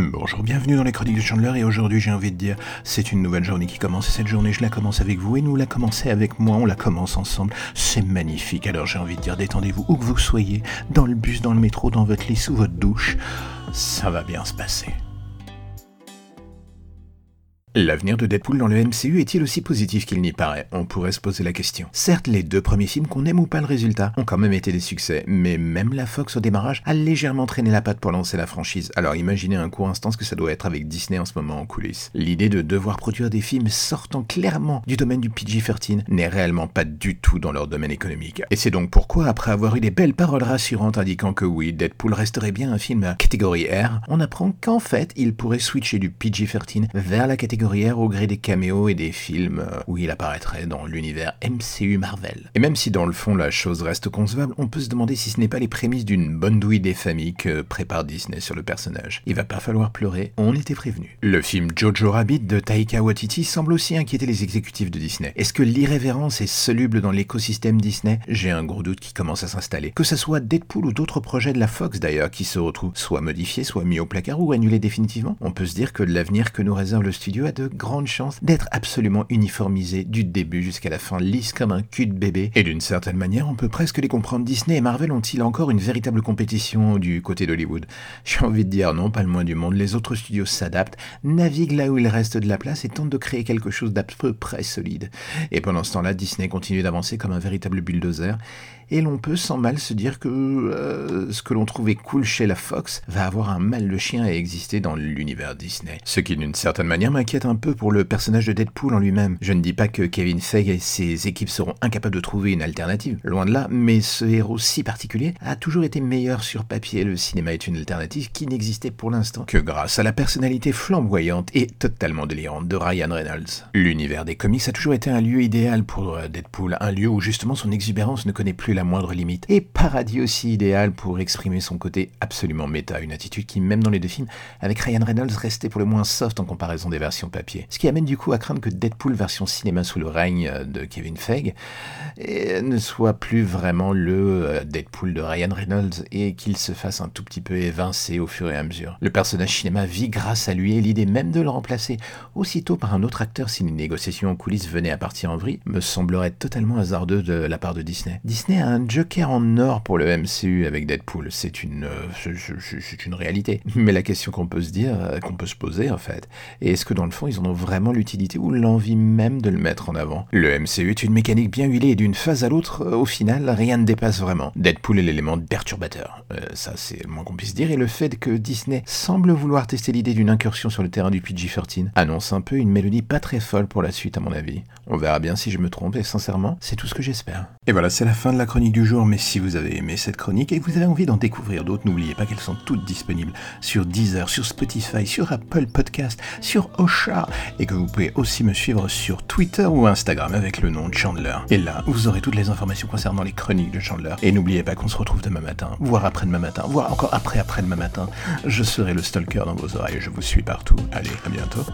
Bonjour, bienvenue dans les chroniques de Chandler et aujourd'hui j'ai envie de dire c'est une nouvelle journée qui commence et cette journée je la commence avec vous et nous la commencer avec moi, on la commence ensemble, c'est magnifique. Alors j'ai envie de dire détendez-vous où que vous soyez, dans le bus, dans le métro, dans votre lit, sous votre douche, ça va bien se passer. L'avenir de Deadpool dans le MCU est-il aussi positif qu'il n'y paraît? On pourrait se poser la question. Certes, les deux premiers films, qu'on aime ou pas le résultat, ont quand même été des succès, mais même la Fox au démarrage a légèrement traîné la patte pour lancer la franchise. Alors imaginez un court instant ce que ça doit être avec Disney en ce moment en coulisses. L'idée de devoir produire des films sortant clairement du domaine du PG-13 n'est réellement pas du tout dans leur domaine économique. Et c'est donc pourquoi, après avoir eu des belles paroles rassurantes indiquant que oui, Deadpool resterait bien un film à catégorie R, on apprend qu'en fait, il pourrait switcher du PG-13 vers la catégorie au gré des caméos et des films euh, où il apparaîtrait dans l'univers MCU Marvel. Et même si dans le fond la chose reste concevable, on peut se demander si ce n'est pas les prémices d'une bonne douille des familles que prépare Disney sur le personnage. Il va pas falloir pleurer, on était prévenu. Le film Jojo Rabbit de Taika Waititi semble aussi inquiéter les exécutifs de Disney. Est-ce que l'irrévérence est soluble dans l'écosystème Disney? J'ai un gros doute qui commence à s'installer. Que ce soit Deadpool ou d'autres projets de la Fox d'ailleurs qui se retrouvent soit modifiés, soit mis au placard ou annulés définitivement, on peut se dire que l'avenir que nous réserve le studio a de grandes chances d'être absolument uniformisé du début jusqu'à la fin, lisse comme un cul de bébé. Et d'une certaine manière, on peut presque les comprendre. Disney et Marvel ont-ils encore une véritable compétition du côté d'Hollywood? J'ai envie de dire non, pas le moins du monde. Les autres studios s'adaptent, naviguent là où il reste de la place et tentent de créer quelque chose d'à peu près solide. Et pendant ce temps-là, Disney continue d'avancer comme un véritable bulldozer et l'on peut sans mal se dire que euh, ce que l'on trouvait cool chez la Fox va avoir un mal de chien à exister dans l'univers Disney. Ce qui d'une certaine manière m'inquiète un peu pour le personnage de Deadpool en lui-même. Je ne dis pas que Kevin Feige et ses équipes seront incapables de trouver une alternative, loin de là, mais ce héros si particulier a toujours été meilleur sur papier. Le cinéma est une alternative qui n'existait pour l'instant que grâce à la personnalité flamboyante et totalement délirante de Ryan Reynolds. L'univers des comics a toujours été un lieu idéal pour euh, Deadpool, un lieu où justement son exubérance ne connaît plus la moindre limite, et paradis aussi idéal pour exprimer son côté absolument méta, une attitude qui, même dans les deux films, avec Ryan Reynolds, restait pour le moins soft en comparaison des versions papier. Ce qui amène du coup à craindre que Deadpool version cinéma sous le règne de Kevin Feige ne soit plus vraiment le euh, Deadpool de Ryan Reynolds et qu'il se fasse un tout petit peu évincer au fur et à mesure. Le personnage cinéma vit grâce à lui et l'idée même de le remplacer aussitôt par un autre acteur si une négociation en coulisses venait à partir en vrille me semblerait totalement hasardeux de la part de Disney. Disney a un Joker en or pour le MCU avec Deadpool. C'est une, euh, c'est une réalité. Mais la question qu'on peut se dire, euh, qu'on peut se poser en fait, est-ce que dans le ils en ont vraiment l'utilité ou l'envie même de le mettre en avant Le MCU est une mécanique bien huilée et d'une phase à l'autre, euh, au final, rien ne dépasse vraiment. Deadpool est l'élément perturbateur. ça, c'est le moins qu'on puisse dire. Et le fait que Disney semble vouloir tester l'idée d'une incursion sur le terrain du PG-13 annonce un peu une mélodie pas très folle pour la suite, à mon avis. On verra bien si je me trompe et sincèrement, c'est tout ce que j'espère. Et voilà, c'est la fin de la chronique du jour, mais si vous avez aimé cette chronique et que vous avez envie d'en découvrir d'autres, n'oubliez pas qu'elles sont toutes disponibles sur Deezer, sur Spotify, sur Apple Podcast, sur Et que vous pouvez aussi me suivre sur Twitter ou Instagram avec le nom de Chandler. Et là, vous aurez toutes les informations concernant les chroniques de Chandler. Et n'oubliez pas qu'on se retrouve demain matin, voire après-demain matin, voire encore après après-demain matin. Je serai le stalker dans vos oreilles, je vous suis partout. Allez, à bientôt.